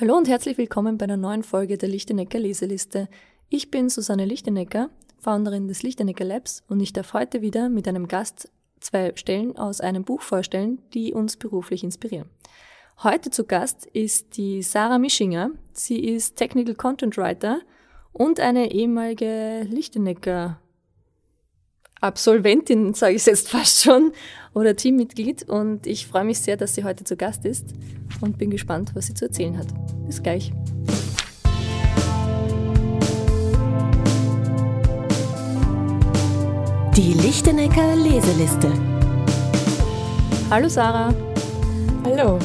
Hallo und herzlich willkommen bei einer neuen Folge der Lichtenecker Leseliste. Ich bin Susanne Lichtenecker, Founderin des Lichtenecker Labs und ich darf heute wieder mit einem Gast zwei Stellen aus einem Buch vorstellen, die uns beruflich inspirieren. Heute zu Gast ist die Sarah Mischinger. Sie ist Technical Content Writer und eine ehemalige Lichtenecker Absolventin, sage ich jetzt fast schon, oder Teammitglied. Und ich freue mich sehr, dass sie heute zu Gast ist und bin gespannt, was sie zu erzählen hat. Bis gleich. Die Lichtenecker Leseliste. Hallo Sarah. Hallo.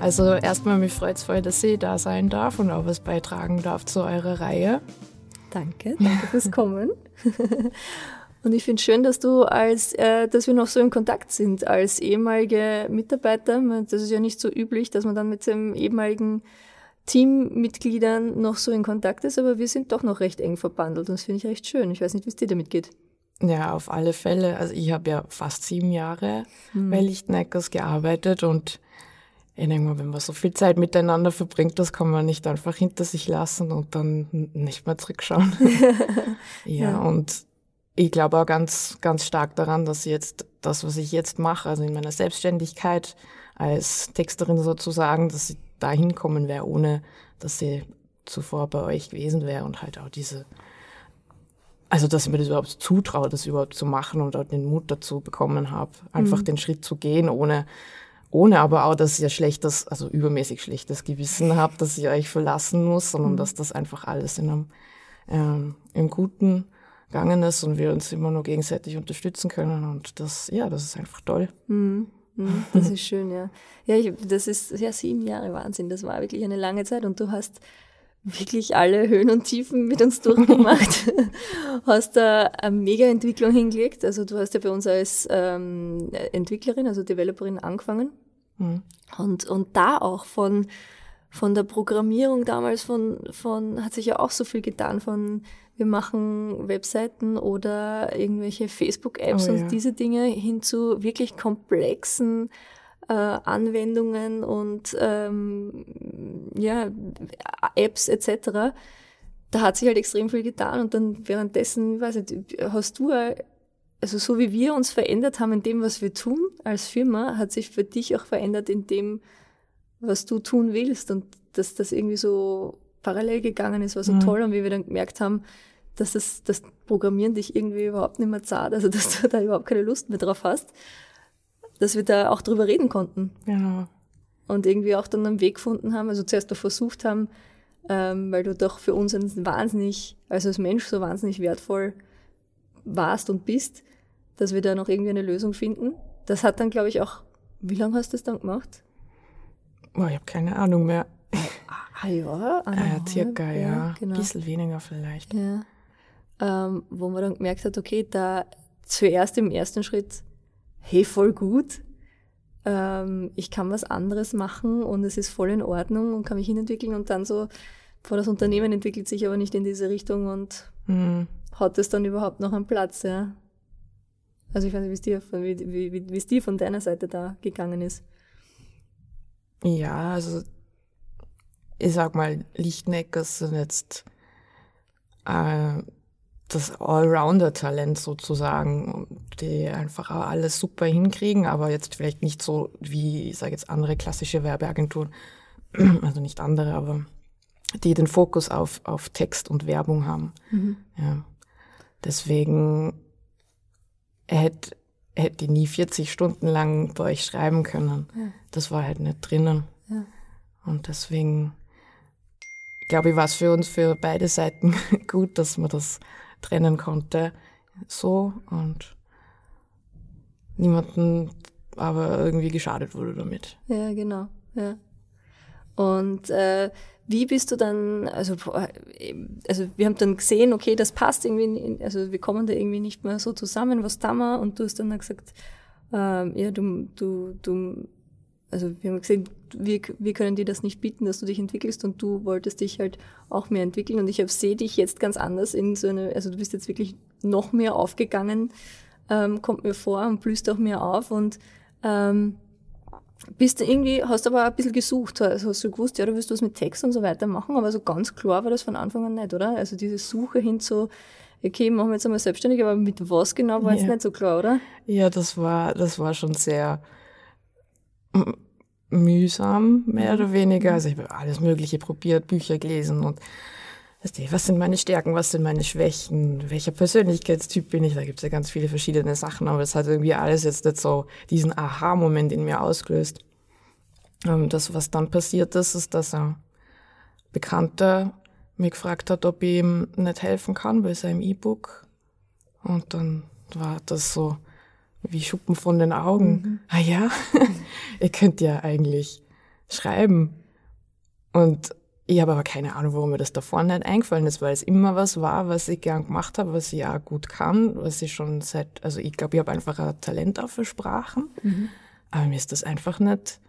Also erstmal, mich freut es voll, dass ich da sein darf und auch was beitragen darf zu eurer Reihe. Danke, danke fürs Kommen. Und ich finde schön, dass du als, äh, dass wir noch so in Kontakt sind als ehemalige Mitarbeiter. Das ist ja nicht so üblich, dass man dann mit seinem ehemaligen Teammitgliedern noch so in Kontakt ist, aber wir sind doch noch recht eng verbandelt und das finde ich recht schön. Ich weiß nicht, wie es dir damit geht. Ja, auf alle Fälle. Also ich habe ja fast sieben Jahre hm. bei Lichtneckers gearbeitet und ich denke mal, wenn man so viel Zeit miteinander verbringt, das kann man nicht einfach hinter sich lassen und dann nicht mehr zurückschauen. ja, ja, und ich glaube auch ganz, ganz stark daran, dass jetzt das, was ich jetzt mache, also in meiner Selbstständigkeit als Texterin sozusagen, dass ich da hinkommen wäre, ohne dass sie zuvor bei euch gewesen wäre und halt auch diese, also dass ich mir das überhaupt zutraue, das überhaupt zu machen und auch den Mut dazu bekommen habe, einfach mhm. den Schritt zu gehen, ohne, ohne aber auch, dass ich ein schlechtes, also übermäßig schlechtes Gewissen habe, dass ich euch verlassen muss, sondern mhm. dass das einfach alles in einem, ähm, im Guten gegangen ist und wir uns immer nur gegenseitig unterstützen können. Und das, ja, das ist einfach toll. Mhm. Mhm, das ist schön, ja. Ja, ich, das ist ja sieben Jahre Wahnsinn. Das war wirklich eine lange Zeit und du hast wirklich alle Höhen und Tiefen mit uns durchgemacht. hast da eine Mega-Entwicklung hingelegt. Also du hast ja bei uns als ähm, Entwicklerin, also Developerin angefangen. Mhm. Und, und da auch von, von der Programmierung damals von, von, hat sich ja auch so viel getan von wir machen Webseiten oder irgendwelche Facebook-Apps oh, und ja. diese Dinge hin zu wirklich komplexen äh, Anwendungen und ähm, ja, Apps etc. Da hat sich halt extrem viel getan und dann währenddessen, weiß nicht, hast du, also so wie wir uns verändert haben in dem, was wir tun als Firma, hat sich für dich auch verändert in dem, was du tun willst und dass das irgendwie so parallel gegangen ist, war so mhm. toll und wie wir dann gemerkt haben, dass das, das Programmieren dich irgendwie überhaupt nicht mehr zahlt, also dass du da überhaupt keine Lust mehr drauf hast, dass wir da auch drüber reden konnten. Genau. Und irgendwie auch dann einen Weg gefunden haben, also zuerst noch versucht haben, ähm, weil du doch für uns ein wahnsinnig, also als Mensch so wahnsinnig wertvoll warst und bist, dass wir da noch irgendwie eine Lösung finden. Das hat dann, glaube ich, auch, wie lange hast du das dann gemacht? Oh, ich habe keine Ahnung mehr. Ah ja, äh, circa, ja. ja. Genau. Ein bisschen weniger vielleicht. Ja ähm, wo man dann gemerkt hat, okay, da zuerst im ersten Schritt, hey, voll gut, ähm, ich kann was anderes machen und es ist voll in Ordnung und kann mich hinentwickeln und dann so, vor das Unternehmen entwickelt sich aber nicht in diese Richtung und mhm. hat es dann überhaupt noch einen Platz, ja. Also ich weiß nicht, wie es dir, wie, wie, wie, wie es dir von deiner Seite da gegangen ist. Ja, also ich sag mal, Lichtneckers sind jetzt äh, das Allrounder-Talent sozusagen, die einfach alles super hinkriegen, aber jetzt vielleicht nicht so wie, ich sage jetzt, andere klassische Werbeagenturen, also nicht andere, aber die den Fokus auf, auf Text und Werbung haben. Mhm. Ja. Deswegen hätte hätte ich nie 40 Stunden lang bei euch schreiben können. Ja. Das war halt nicht drinnen. Ja. Und deswegen glaube ich, war es für uns, für beide Seiten gut, dass wir das trennen konnte. So und niemanden aber irgendwie geschadet wurde damit. Ja, genau. Ja. Und äh, wie bist du dann, also, also wir haben dann gesehen, okay, das passt irgendwie, also wir kommen da irgendwie nicht mehr so zusammen, was da wir? Und du hast dann gesagt, ähm, ja, du, du, du also wir haben gesehen, wir, wir können dir das nicht bieten, dass du dich entwickelst und du wolltest dich halt auch mehr entwickeln und ich sehe dich jetzt ganz anders in so eine, also du bist jetzt wirklich noch mehr aufgegangen, ähm, kommt mir vor und blühst auch mehr auf und ähm, bist du irgendwie, hast aber auch ein bisschen gesucht, also hast du gewusst, ja, du willst was mit Text und so weiter machen, aber so ganz klar war das von Anfang an nicht, oder? Also diese Suche hin zu, okay, machen wir jetzt einmal selbstständig, aber mit was genau war Ja. jetzt nicht so klar, oder? Ja, das war, das war schon sehr mühsam, mehr oder weniger. Also ich habe alles Mögliche probiert, Bücher gelesen und was sind meine Stärken, was sind meine Schwächen, welcher Persönlichkeitstyp bin ich? Da gibt es ja ganz viele verschiedene Sachen, aber es hat irgendwie alles jetzt nicht so diesen Aha-Moment in mir ausgelöst. Ähm, Das, was dann passiert ist, ist, dass ein Bekannter mich gefragt hat, ob ich ihm nicht helfen kann bei seinem E-Book. Und dann war das so wie Schuppen von den Augen. Ah ja, ihr könnt ja eigentlich schreiben. Und ich habe aber keine Ahnung, warum mir das davor nicht eingefallen ist, weil es immer was war, was ich gern gemacht habe, was ich auch gut kann, was ich schon seit, also ich glaube, ich habe einfach ein Talent auch für Sprachen. Aber mir ist das einfach nicht,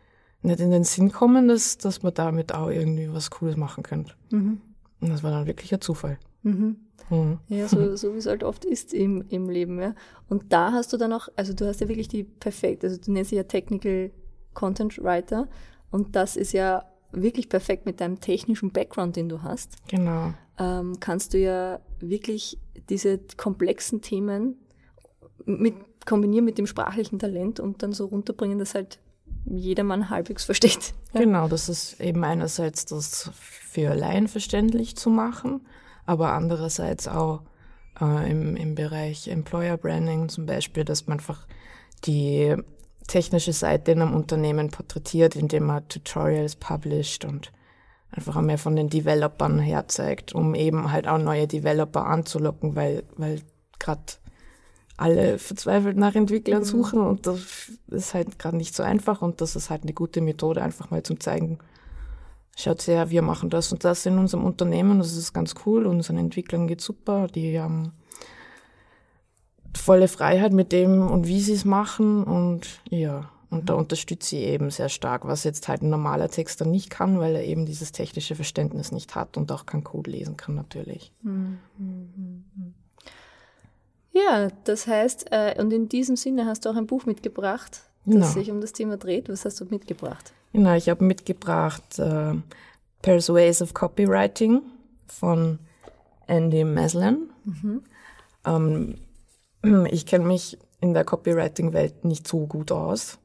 nicht in den Sinn gekommen, dass, dass man damit auch irgendwie was Cooles machen könnte. Und das war dann wirklich ein Zufall. Mhm. Ja, so, so wie es halt oft ist im, im Leben, ja. Und da hast du dann auch, also du hast ja wirklich die perfekt, also du nennst dich ja Technical Content Writer und das ist ja wirklich perfekt mit deinem technischen Background, den du hast. Genau. Ähm, kannst du ja wirklich diese komplexen Themen mit, kombinieren mit dem sprachlichen Talent und dann so runterbringen, dass halt jedermann halbwegs versteht. Ja. Genau, das ist eben einerseits das für Laien verständlich zu machen, aber andererseits auch äh, im, im Bereich Employer Branding zum Beispiel, dass man einfach die technische Seite in einem Unternehmen porträtiert, indem man Tutorials published und einfach auch mehr von den Developern herzeigt, um eben halt auch neue Developer anzulocken, weil, weil gerade alle verzweifelt nach Entwicklern suchen und das ist halt gerade nicht so einfach und das ist halt eine gute Methode, einfach mal zum zeigen, schaut her, wir machen das und das in unserem Unternehmen, das ist ganz cool, unseren Entwicklern geht super, die haben volle Freiheit mit dem und wie sie es machen und ja, und da unterstütze ich eben sehr stark, was jetzt halt ein normaler Texter nicht kann, weil er eben dieses technische Verständnis nicht hat und auch kein Code lesen kann natürlich. Ja, das heißt, äh, und in diesem Sinne hast du auch ein Buch mitgebracht, das Genau. sich um das Thema dreht. Was hast du mitgebracht? Genau, ich habe mitgebracht äh, Persuasive Copywriting von Andy Maslin. Ähm, ich kenne mich in der Copywriting-Welt nicht so gut aus.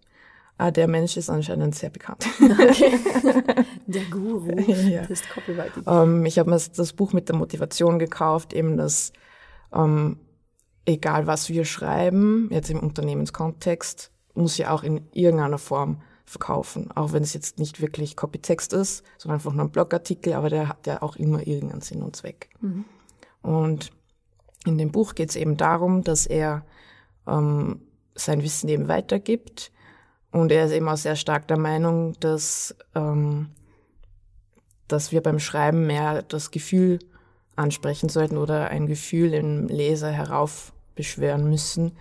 Aber der Mensch ist anscheinend sehr bekannt. Der Guru Ja. des Copywriting. Ähm, ich habe mir das Buch mit der Motivation gekauft, eben dass ähm, egal was wir schreiben, jetzt im Unternehmenskontext, muss ja auch in irgendeiner Form verkaufen. Auch wenn es jetzt nicht wirklich Copytext ist, sondern einfach nur ein Blogartikel, aber der hat ja auch immer irgendeinen Sinn und Zweck. Und in dem Buch geht es eben darum, dass er ähm, sein Wissen eben weitergibt. Und er ist eben auch sehr stark der Meinung, dass ähm, dass wir beim Schreiben mehr das Gefühl ansprechen sollten oder ein Gefühl im Leser heraufbeschwören müssen,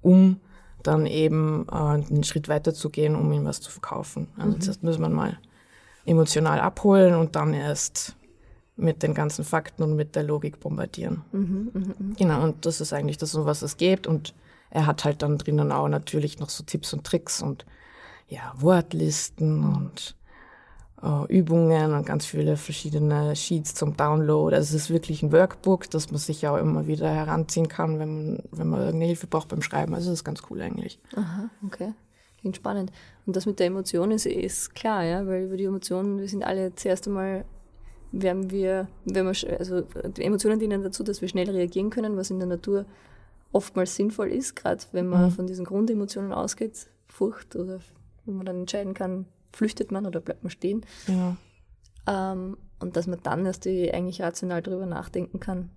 um dann eben äh, einen Schritt weiter zu gehen, um ihm was zu verkaufen. Also zuerst muss man mal emotional abholen und dann erst mit den ganzen Fakten und mit der Logik bombardieren. Genau, und das ist eigentlich das, um was es geht. Und er hat halt dann drinnen auch natürlich noch so Tipps und Tricks und ja, Wortlisten und äh, Übungen und ganz viele verschiedene Sheets zum Download. Also es ist wirklich ein Workbook, das man sich auch immer wieder heranziehen kann, wenn man, wenn man irgendeine Hilfe braucht beim Schreiben. Also das ist ganz cool eigentlich. Aha, okay. Klingt spannend. Und das mit der Emotion ist, ist klar, ja, weil über die Emotionen, wir sind alle zuerst einmal, werden wir, wenn wir, also die Emotionen dienen dazu, dass wir schnell reagieren können, was in der Natur oftmals sinnvoll ist, gerade wenn man von diesen Grundemotionen ausgeht, Furcht oder wenn man dann entscheiden kann, flüchtet man oder bleibt man stehen. Ja, Ähm, und dass man dann erst die, eigentlich rational darüber nachdenken kann,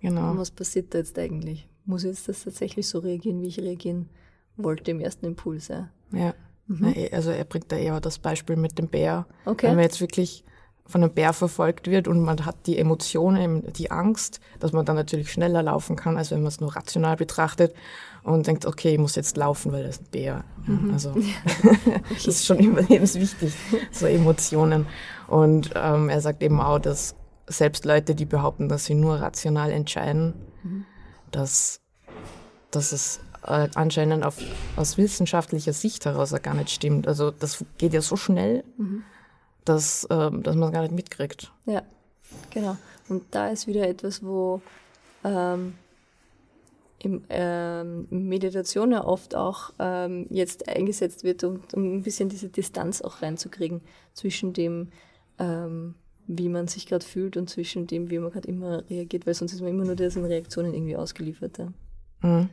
genau. was passiert da jetzt eigentlich? Muss ich jetzt das tatsächlich so reagieren, wie ich reagieren wollte im ersten Impuls? Ja. Ja. Na, eh, Also er bringt da eher das Beispiel mit dem Bär. Okay. Wenn man jetzt wirklich von einem Bär verfolgt wird und man hat die Emotionen, die Angst, dass man dann natürlich schneller laufen kann, als wenn man es nur rational betrachtet und denkt, okay, ich muss jetzt laufen, weil das ist ein Bär. Ja, also das ist schon überlebenswichtig, so Emotionen. Und ähm, er sagt eben auch, dass selbst Leute, die behaupten, dass sie nur rational entscheiden, dass, dass es äh, anscheinend auf, aus wissenschaftlicher Sicht heraus gar nicht stimmt. Also das geht ja so schnell, mhm. Dass, äh, dass man es gar nicht mitkriegt. Ja, genau. Und da ist wieder etwas, wo ähm, im, ähm, Meditation ja oft auch ähm, jetzt eingesetzt wird, um, um ein bisschen diese Distanz auch reinzukriegen zwischen dem, ähm, wie man sich gerade fühlt und zwischen dem, wie man gerade immer reagiert, weil sonst ist man immer nur diesen Reaktionen irgendwie ausgeliefert. Ja. Mhm.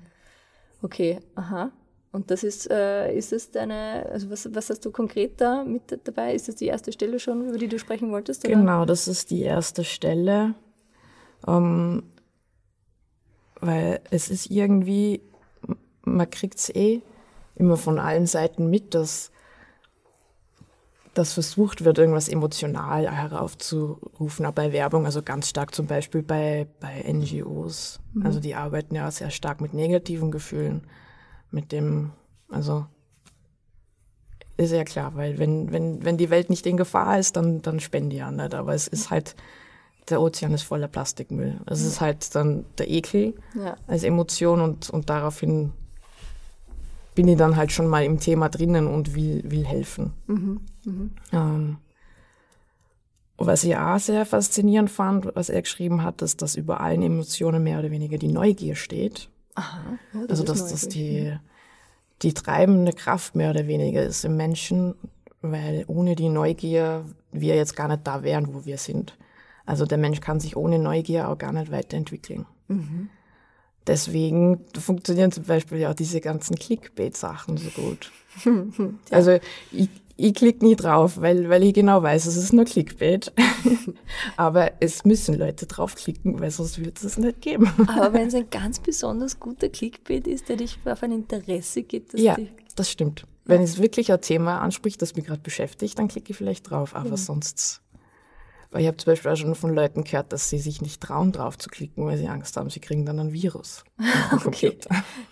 Okay, aha. Und das ist, äh, ist es deine, also was, was hast du konkret da mit dabei? Ist das die erste Stelle schon, über die du sprechen wolltest? Oder? Genau, das ist die erste Stelle. Um, ähm, weil es ist irgendwie, man kriegt es eh immer von allen Seiten mit, dass, dass versucht wird, irgendwas emotional heraufzurufen, auch bei Werbung, also ganz stark zum Beispiel bei, bei NGOs. Mhm. Also die arbeiten ja sehr stark mit negativen Gefühlen, mit dem, also ist ja klar, weil wenn, wenn, wenn die Welt nicht in Gefahr ist, dann, dann spenden die ja nicht. Aber es ist halt der Ozean ist voller Plastikmüll. Es ist halt dann der Ekel ja. als Emotion und, und daraufhin bin ich dann halt schon mal im Thema drinnen und will, will helfen. Mhm. Mhm. Ähm, was ich auch sehr faszinierend fand, was er geschrieben hat, ist, dass über allen Emotionen mehr oder weniger die Neugier steht. Aha, ja, das also dass das die, die treibende Kraft mehr oder weniger ist im Menschen, weil ohne die Neugier wir jetzt gar nicht da wären, wo wir sind. Also der Mensch kann sich ohne Neugier auch gar nicht weiterentwickeln. Mhm. Deswegen funktionieren zum Beispiel ja auch diese ganzen Clickbait-Sachen so gut. ja. Also ich, ich klicke nie drauf, weil, weil ich genau weiß, es ist nur Clickbait. Aber es müssen Leute draufklicken, weil sonst wird es es nicht geben. Aber wenn es ein ganz besonders guter Clickbait ist, der dich auf ein Interesse gibt, ja, das stimmt. Wenn es wirklich ein Thema anspricht, das mich gerade beschäftigt, dann klicke ich vielleicht drauf. Aber mhm. sonst weil ich habe zum Beispiel auch schon von Leuten gehört, dass sie sich nicht trauen, drauf zu klicken, weil sie Angst haben, sie kriegen dann ein Virus. okay.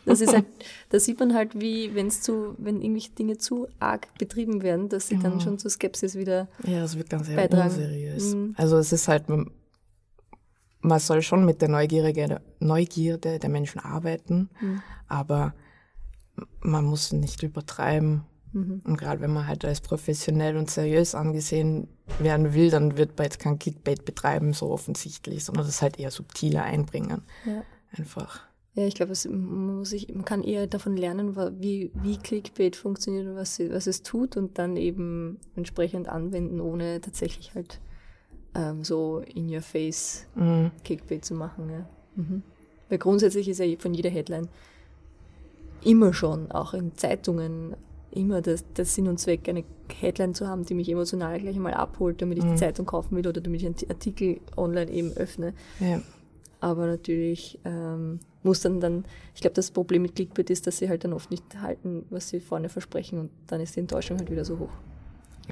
Das ist halt, da sieht man halt, wie, wenn es zu, wenn irgendwelche Dinge zu arg betrieben werden, dass sie ja. dann schon zu Skepsis wieder. Ja, das wird ganz eher unseriös. Mhm. Also es ist halt, man soll schon mit der Neugierde, Neugierde der Menschen arbeiten, mhm. aber man muss nicht übertreiben. Mhm. Und gerade wenn man halt als professionell und seriös angesehen werden will, dann wird man jetzt kein Clickbait betreiben, so offensichtlich, sondern das halt eher subtiler einbringen. Ja. Einfach. Ja, ich glaube, man, man kann eher davon lernen, wie, wie Clickbait funktioniert und was, was es tut und dann eben entsprechend anwenden, ohne tatsächlich halt ähm, so in your face mhm. Clickbait zu machen. Ja. Mhm. Weil grundsätzlich ist ja von jeder Headline immer schon, auch in Zeitungen, immer das, der Sinn und Zweck, eine Headline zu haben, die mich emotional gleich einmal abholt, damit ich mhm. die Zeitung kaufen will oder damit ich einen Artikel online eben öffne. Ja. Aber natürlich ähm, muss dann dann, ich glaube, das Problem mit Clickbait ist, dass sie halt dann oft nicht halten, was sie vorne versprechen und dann ist die Enttäuschung halt wieder so hoch.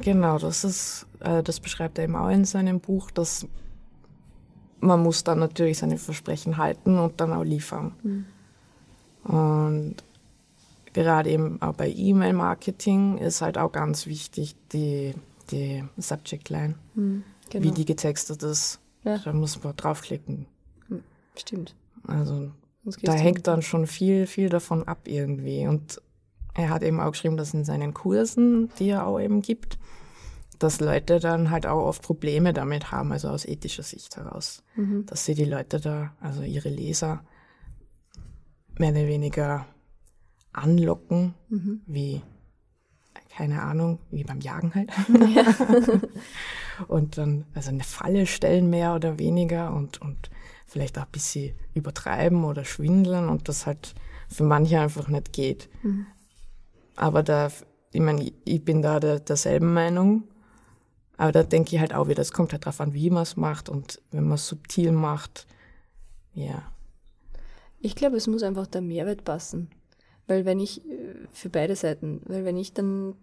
Genau, das ist, äh, das beschreibt er eben auch in seinem Buch, dass man muss dann natürlich seine Versprechen halten und dann auch liefern. Mhm. Und gerade eben auch bei E-Mail-Marketing ist halt auch ganz wichtig die, die Subject Line, mhm, genau. wie die getextet ist. Ja. Da muss man draufklicken. Hm, stimmt. Also da hängt dann schon viel, viel davon ab irgendwie. Und er hat eben auch geschrieben, dass in seinen Kursen, die er auch eben gibt, dass Leute dann halt auch oft Probleme damit haben, also aus ethischer Sicht heraus. Mhm. Dass sie die Leute da, also ihre Leser, mehr oder weniger anlocken, mhm. wie, keine Ahnung, wie beim Jagen halt. Ja. und dann, also eine Falle stellen mehr oder weniger und, und vielleicht auch ein bisschen übertreiben oder schwindeln und das halt für manche einfach nicht geht. Mhm. Aber da, ich meine, ich bin da der, derselben Meinung. Aber da denke ich halt auch wieder, es kommt halt darauf an, wie man es macht und wenn man es subtil macht, ja. Ich glaube, es muss einfach der Mehrwert passen. Weil wenn ich, äh, für beide Seiten, weil wenn ich dann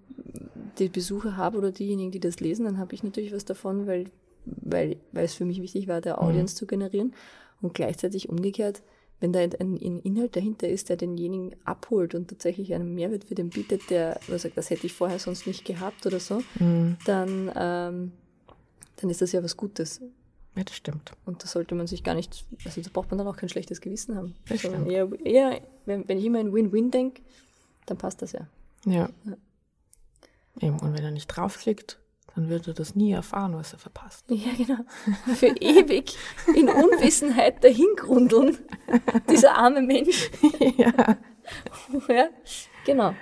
die Besucher habe oder diejenigen, die das lesen, dann habe ich natürlich was davon, weil, weil, weil es für mich wichtig war, der mhm. Audience mhm. zu generieren. Und gleichzeitig umgekehrt, wenn da ein, ein, Inhalt dahinter ist, der denjenigen abholt und tatsächlich einen Mehrwert für den bietet, der sagt, das hätte ich vorher sonst nicht gehabt oder so, mhm. dann, ähm, dann ist das ja was Gutes. Ja, das stimmt. Und da sollte man sich gar nicht, also da braucht man dann auch kein schlechtes Gewissen haben. Das Sondern stimmt. eher, eher wenn, wenn ich immer in Win-Win denke, dann passt das ja. Ja. Ja. Eben, und wenn er nicht draufklickt, dann wird er das nie erfahren, was er verpasst. Ja, genau. Für ewig in Unwissenheit dahingrundeln. Dieser arme Mensch. ja. ja, genau.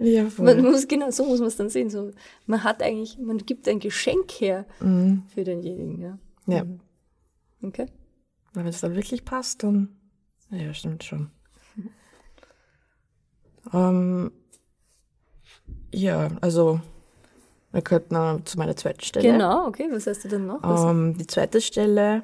ja. Man muss, genau, so muss man es dann sehen. So, man hat eigentlich, man gibt ein Geschenk her Mhm. für denjenigen, ja. Ja. Mhm. Okay. Wenn es dann wirklich passt, dann. Ja, stimmt schon. ähm, ja, also wir könnten zu meiner zweiten Stelle. Genau, okay. Was hast du denn noch? Ähm, die zweite Stelle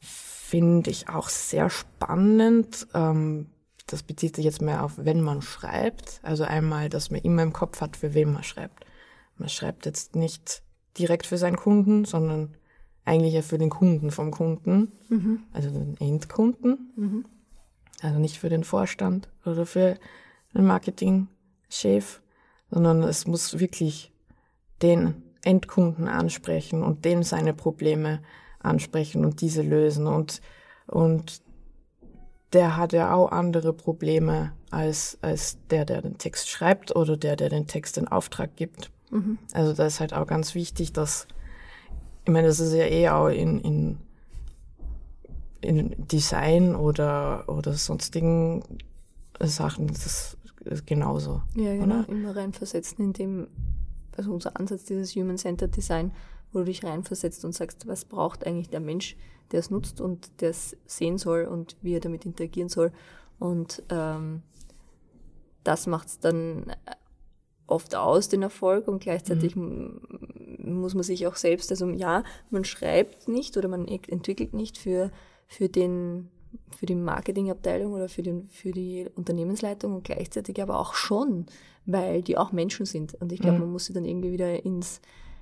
finde ich auch sehr spannend. Ähm, das bezieht sich jetzt mehr auf, wenn man schreibt. Also einmal, dass man immer im Kopf hat, für wen man schreibt. Man schreibt jetzt nicht direkt für seinen Kunden, sondern eigentlich ja für den Kunden vom Kunden, also den Endkunden. Also nicht für den Vorstand oder für den Marketingchef, sondern es muss wirklich den Endkunden ansprechen und den seine Probleme ansprechen und diese lösen. Und, und der hat ja auch andere Probleme als, als der, der den Text schreibt oder der, der den Text in Auftrag gibt. Also da ist halt auch ganz wichtig, dass, ich meine, das ist ja eh auch in, in, in Design oder, oder sonstigen Sachen, das ist genauso. Ja, genau. Oder? Immer reinversetzen in dem, also unser Ansatz, dieses Human-Centered Design, wo du dich reinversetzt und sagst, was braucht eigentlich der Mensch, der es nutzt und der es sehen soll und wie er damit interagieren soll. Und ähm, das macht es dann oft aus, den Erfolg, und gleichzeitig m- muss man sich auch selbst, also ja, man schreibt nicht oder man ent- entwickelt nicht für, für den für die Marketingabteilung oder für, den, für die Unternehmensleitung und gleichzeitig aber auch schon, weil die auch Menschen sind. Und ich glaube, man muss sie dann irgendwie wieder ins,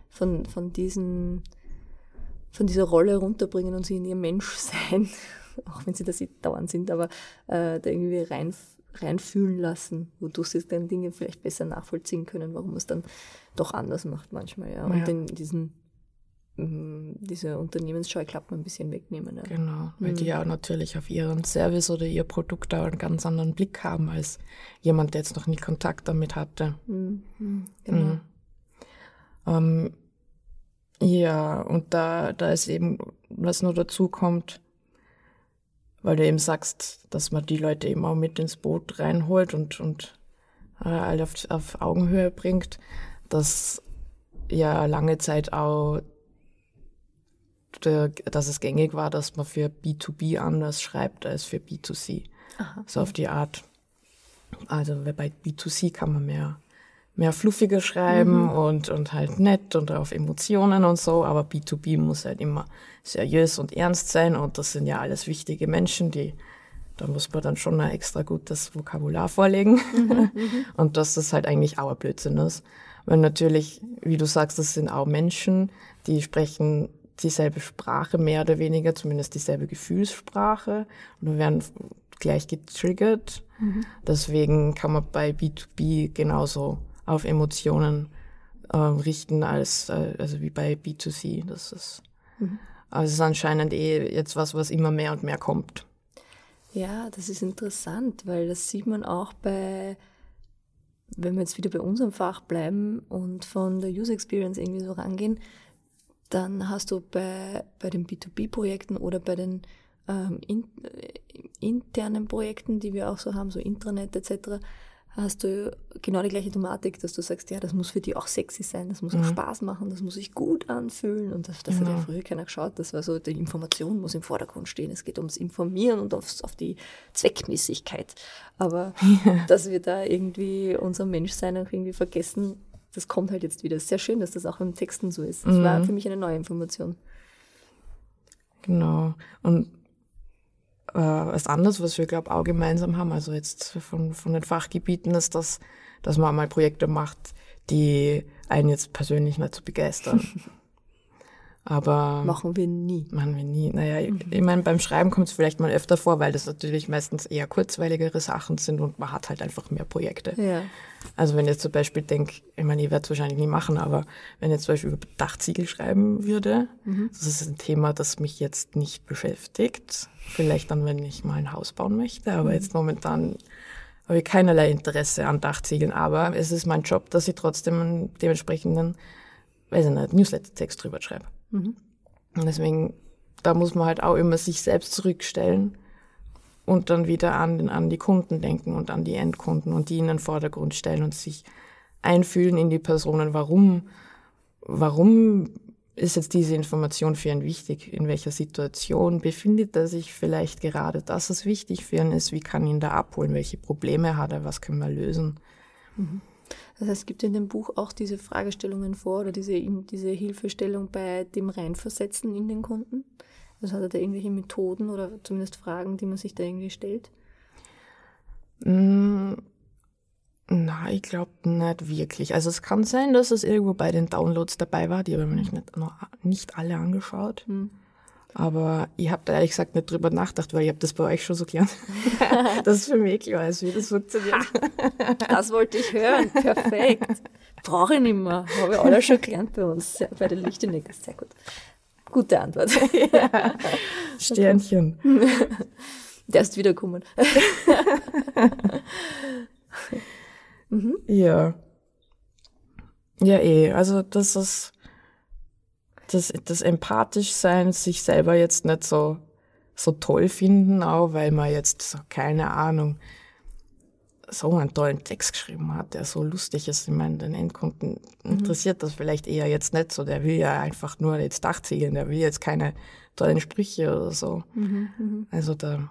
von, von diesen, von dieser Rolle runterbringen und sie in ihr Menschsein, auch wenn sie das dauernd sind, aber äh, da irgendwie rein, reinfühlen lassen, wodurch sie dann Dinge vielleicht besser nachvollziehen können, warum man es dann doch anders macht manchmal, ja. Und Ja. den, diesen, mh, diese Unternehmensscheuklappen ein bisschen wegnehmen. Ja. Genau, weil die ja natürlich auf ihren Service oder ihr Produkt auch einen ganz anderen Blick haben als jemand, der jetzt noch nie Kontakt damit hatte. Mhm. Mhm. Genau. Mhm. Ähm, ja, und da, da ist eben, was nur dazu kommt, weil du eben sagst, dass man die Leute eben auch mit ins Boot reinholt und, und äh, alle auf, auf Augenhöhe bringt, dass ja lange Zeit auch, der, dass es gängig war, dass man für B2B anders schreibt als für B2C. Aha. So auf die Art. Also bei B2C kann man mehr, mehr fluffiger schreiben und, und halt nett und auf Emotionen und so, aber B2B muss halt immer seriös und ernst sein. Und das sind ja alles wichtige Menschen, die, da muss man dann schon ein extra gutes Vokabular vorlegen. Und dass das halt eigentlich auch ein Blödsinn ist. Weil natürlich, wie du sagst, das sind auch Menschen, die sprechen dieselbe Sprache, mehr oder weniger, zumindest dieselbe Gefühlssprache. Und werden gleich getriggert. Deswegen kann man bei B2B genauso auf Emotionen äh, richten als äh, also wie bei B2C. Das ist, also es ist anscheinend eh jetzt was, was immer mehr und mehr kommt. Ja, das ist interessant, weil das sieht man auch bei, wenn wir jetzt wieder bei unserem Fach bleiben und von der User Experience irgendwie so rangehen, dann hast du bei, bei den B2B-Projekten oder bei den ähm, in, äh, internen Projekten, die wir auch so haben, so Intranet etc., hast du genau die gleiche Thematik, dass du sagst, ja, das muss für die auch sexy sein, das muss auch Spaß machen, das muss sich gut anfühlen und das, das hat ja Genau. früher keiner geschaut, das war so, die Information muss im Vordergrund stehen, es geht ums Informieren und aufs, auf die Zweckmäßigkeit, aber dass wir da irgendwie unser Menschsein auch irgendwie vergessen, das kommt halt jetzt wieder. Es ist sehr schön, dass das auch im Texten so ist. Das war für mich eine neue Information. Genau. Und äh, was anderes, was wir, glaube auch gemeinsam haben, also jetzt von, von den Fachgebieten, ist, dass, dass man mal Projekte macht, die einen jetzt persönlich nicht so begeistern. Aber machen wir nie. Machen wir nie. Naja, mhm. ich, meine, beim Schreiben kommt es vielleicht mal öfter vor, weil das natürlich meistens eher kurzweiligere Sachen sind und man hat halt einfach mehr Projekte. Ja. Also wenn ich jetzt zum Beispiel denke, ich meine, ich werde es wahrscheinlich nie machen, aber wenn ich jetzt zum Beispiel über Dachziegel schreiben würde, mhm. das ist ein Thema, das mich jetzt nicht beschäftigt. Vielleicht dann, wenn ich mal ein Haus bauen möchte, aber mhm. jetzt momentan habe ich keinerlei Interesse an Dachziegeln. Aber es ist mein Job, dass ich trotzdem einen dementsprechenden, weiß ich nicht, Newsletter-Text drüber schreibe. Mhm. Und deswegen, da muss man halt auch immer sich selbst zurückstellen und dann wieder an, an die Kunden denken und an die Endkunden und die in den Vordergrund stellen und sich einfühlen in die Personen, warum, warum ist jetzt diese Information für ihn wichtig? In welcher Situation befindet er sich vielleicht gerade, dass es wichtig für ihn ist? Wie kann ihn da abholen? Welche Probleme hat er? Was können wir lösen? Mhm. Das heißt, es gibt in dem Buch auch diese Fragestellungen vor oder diese, diese Hilfestellung bei dem Reinversetzen in den Kunden? Also hat er da irgendwelche Methoden oder zumindest Fragen, die man sich da irgendwie stellt? Mm, na, ich glaube nicht wirklich. Also es kann sein, dass es irgendwo bei den Downloads dabei war, die habe ich mir nicht, noch nicht alle angeschaut. Hm. Aber ich habe da ehrlich gesagt nicht drüber nachgedacht, weil ich habe das bei euch schon so gelernt. das ist für mich klar ist, wie das funktioniert. das wollte ich hören. Perfekt. Brauche ich nicht mehr. Habe ich alle schon gelernt bei uns, bei den Lichteneckers. Sehr gut. Gute Antwort. ja. Sternchen. Der ist wiederkommen. mhm. Ja. Ja, eh. Also das ist das, das empathisch sein, sich selber jetzt nicht so, so toll finden, auch weil man jetzt so, keine Ahnung, so einen tollen Text geschrieben hat, der so lustig ist. Ich meine, den Endkunden mhm. interessiert das vielleicht eher jetzt nicht so. Der will ja einfach nur jetzt Dachziegeln, der will jetzt keine tollen Sprüche oder so. Mhm, mh. Also da.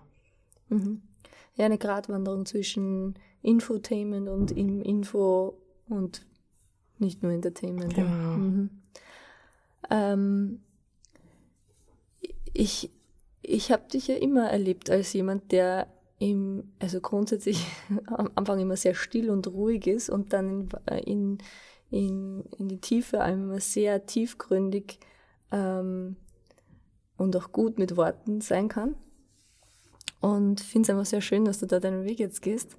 Mhm. Ja, eine Gratwanderung zwischen Infotainment und im Info und nicht nur Entertainment. Genau. Mhm. Ähm, ich ich habe dich ja immer erlebt als jemand, der im, also grundsätzlich am Anfang immer sehr still und ruhig ist und dann in, in, in, die Tiefe immer sehr tiefgründig ähm, und auch gut mit Worten sein kann. Und finde es einfach sehr schön, dass du da deinen Weg jetzt gehst.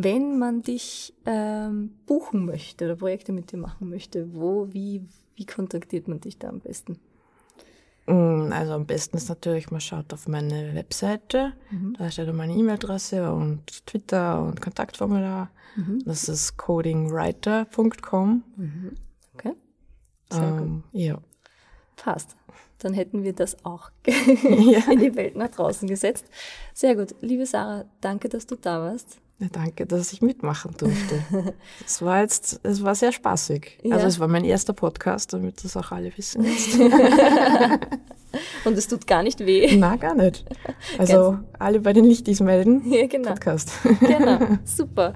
Wenn man dich ähm, buchen möchte oder Projekte mit dir machen möchte, wo, wie, wie kontaktiert man dich da am besten? Mm, also am besten ist natürlich, man schaut auf meine Webseite, mhm. da steht meine E-Mail-Adresse und Twitter und Kontaktformular. Mhm. Das ist codingwriter.com. Mhm. Okay. Sehr ähm, gut. Ja. Passt. Dann hätten wir das auch in die Welt nach draußen gesetzt. Sehr gut. Liebe Sarah, danke, dass du da warst. Ja, danke, dass ich mitmachen durfte. Es war jetzt, es war sehr spaßig. Ja. Also es war mein erster Podcast, damit das auch alle wissen jetzt. Und es tut gar nicht weh. Na, gar nicht. Also Ganz alle bei den Lichtis melden. Ja, genau. Podcast. Genau, super.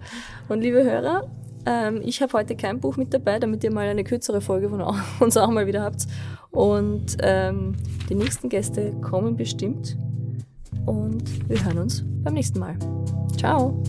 Und liebe Hörer, ähm, ich habe heute kein Buch mit dabei, damit ihr mal eine kürzere Folge von uns auch mal wieder habt. Und ähm, die nächsten Gäste kommen bestimmt. Und wir hören uns beim nächsten Mal. Ciao.